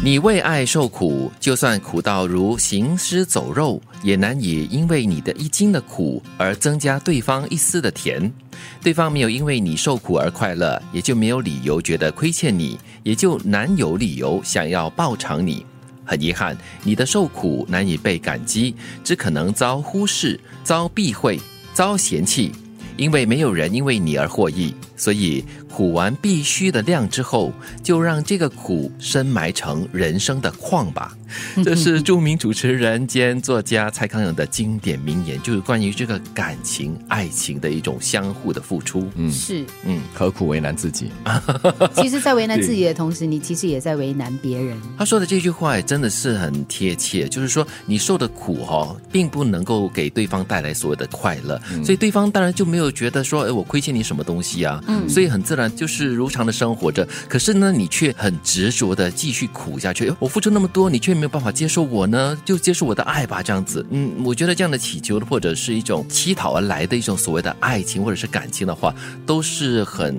你为爱受苦，就算苦到如行尸走肉，也难以因为你的一斤的苦而增加对方一丝的甜。对方没有因为你受苦而快乐，也就没有理由觉得亏欠你，也就难有理由想要报偿你。很遗憾，你的受苦难以被感激，只可能遭忽视、遭避讳、遭嫌弃，因为没有人因为你而获益。所以苦完必须的量之后，就让这个苦深埋成人生的矿吧。这是著名主持人兼作家蔡康永的经典名言，就是关于这个感情、爱情的一种相互的付出。嗯，是，嗯，何苦为难自己？其实，在为难自己的同时，你其实也在为难别人。他说的这句话也真的是很贴切，就是说你受的苦哈、并不能够给对方带来所有的快乐，所以对方当然就没有觉得说，哎，我亏欠你什么东西啊，嗯所以很自然就是如常的生活着。可是呢，你却很执着的继续苦下去，哎我付出那么多，你却没有办法接受我呢，就接受我的爱吧，这样子。嗯，我觉得这样的祈求或者是一种乞讨而来的一种所谓的爱情或者是感情的话，都是很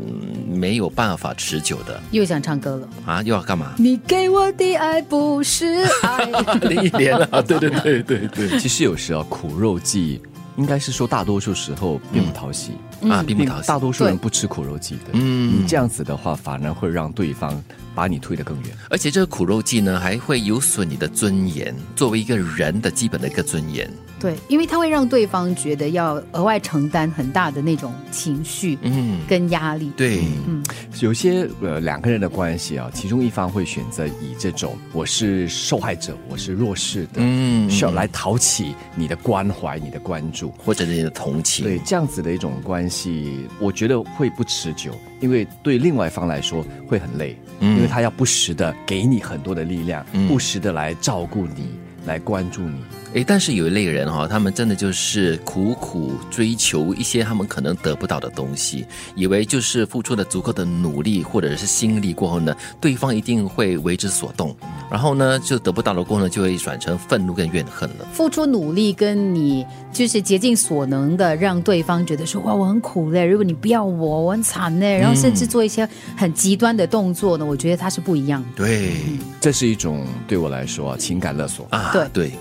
没有办法持久的又想唱歌了。啊！又要干嘛？你给我的爱不是爱。一年啊，对对对对对。其实有时啊，苦肉计应该是说大多数时候并不讨喜，啊，并不讨喜。大多数人不吃苦肉计的。嗯你这样子的话，反而会让对方把你推得更远。而且这个苦肉计呢，还会有损你的尊严，作为一个人的基本的一个尊严。对，因为它会让对方觉得要额外承担很大的那种情绪嗯，跟压力。对，嗯有些呃两个人的关系啊，其中一方会选择以这种我是受害者，我是弱势的，嗯需要来讨起你的关怀、你的关注。或者是你的同情。对这样子的一种关系，我觉得会不持久，因为对另外一方来说会很累，嗯因为他要不时的给你很多的力量，嗯不时的来照顾你，来关注你。诶，但是有一类人哈、他们真的就是苦苦追求一些他们可能得不到的东西，以为就是付出了足够的努力或者是心力过后呢，对方一定会为之所动，然后呢就得不到了过后呢，就会转成愤怒跟怨恨了。付出努力跟你就是竭尽所能的让对方觉得说哇我很苦嘞，如果你不要我，我很惨嘞，然后甚至做一些很极端的动作呢，我觉得它是不一样的。对。这是一种对我来说啊情感勒索。啊，对对，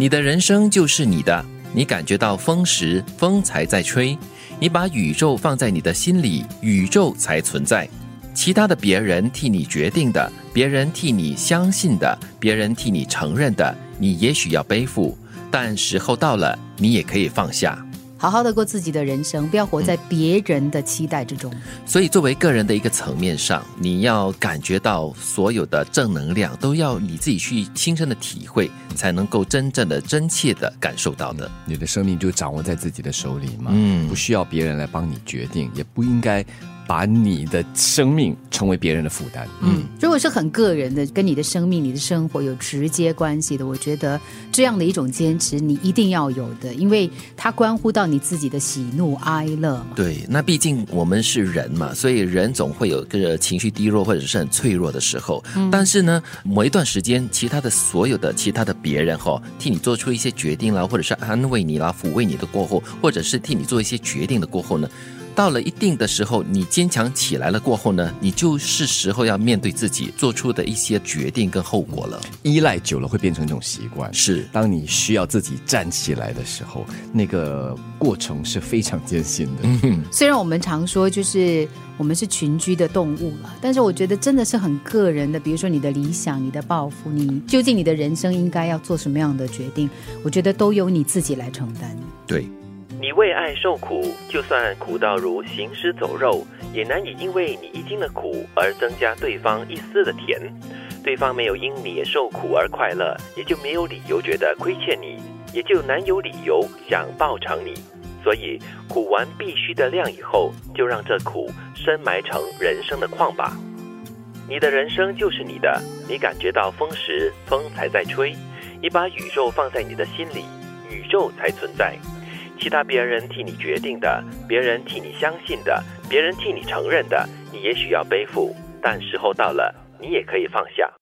你的人生就是你的，你感觉到风时，风才在吹；你把宇宙放在你的心里，宇宙才存在。其他的别人替你决定的，别人替你相信的，别人替你承认的，你也许要背负，但时候到了，你也可以放下。好好的过自己的人生，不要活在别人的期待之中。所以，作为个人的一个层面上，你要感觉到所有的正能量，都要你自己去亲身的体会，才能够真正的、真切的感受到的。你的生命就掌握在自己的手里嘛，嗯不需要别人来帮你决定，也不应该把你的生命成为别人的负担。嗯，如果是很个人的，跟你的生命、你的生活有直接关系的，我觉得这样的一种坚持，你一定要有的，因为它关乎到你自己的喜怒哀乐嘛。对，那毕竟我们是人嘛，所以人总会有个情绪低落或者是很脆弱的时候。但是呢，某一段时间，其他的所有的其他的别人哈、替你做出一些决定啦，或者是安慰你啦、抚慰你的过后，或者是替你做一些决定的过后呢。到了一定的时候，你坚强起来了过后呢，你就是时候要面对自己做出的一些决定跟后果了。依赖久了会变成一种习惯。是，当你需要自己站起来的时候，那个过程是非常艰辛的。嗯虽然我们常说就是我们是群居的动物了，但是我觉得真的是很个人的。比如说你的理想、你的抱负，你究竟你的人生应该要做什么样的决定，我觉得都由你自己来承担。对。你为爱受苦，就算苦到如行尸走肉，也难以因为你一斤的苦而增加对方一丝的甜。对方没有因你受苦而快乐，也就没有理由觉得亏欠你，也就难有理由想报偿你。所以苦完必须的量以后，就让这苦深埋成人生的矿吧。你的人生就是你的，你感觉到风时，风才在吹；你把宇宙放在你的心里，宇宙才存在。其他别人替你决定的，别人替你相信的，别人替你承认的，你也许要背负，但时候到了，你也可以放下。